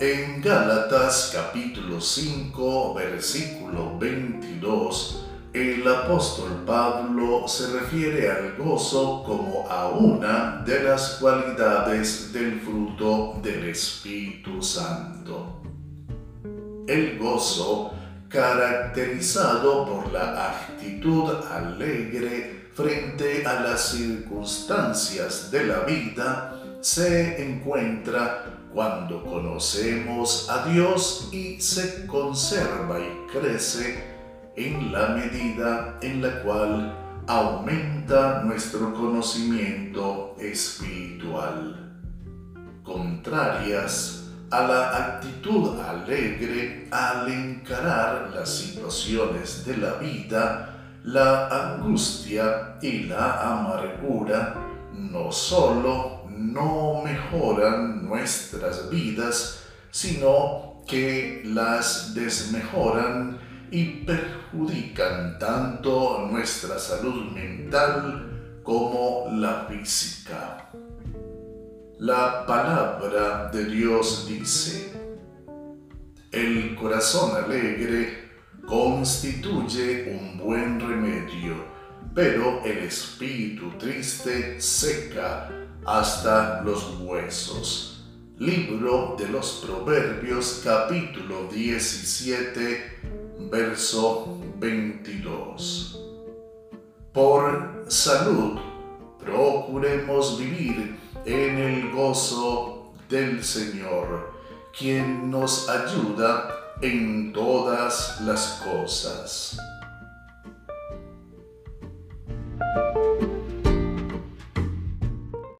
En Gálatas capítulo 5 versículo 22, el apóstol Pablo se refiere al gozo como a una de las cualidades del fruto del Espíritu Santo. El gozo, caracterizado por la actitud alegre frente a las circunstancias de la vida, se encuentra cuando conocemos a Dios y se conserva y crece en la medida en la cual aumenta nuestro conocimiento espiritual. Contrarias a la actitud alegre al encarar las situaciones de la vida, la angustia y la amargura no solo no mejoran nuestras vidas, sino que las desmejoran y perjudican tanto nuestra salud mental como la física. La palabra de Dios dice, el corazón alegre constituye un buen remedio, pero el espíritu triste seca hasta los huesos. Libro de los Proverbios capítulo 17 verso 22. Por salud, procuremos vivir en el gozo del Señor, quien nos ayuda en todas las cosas.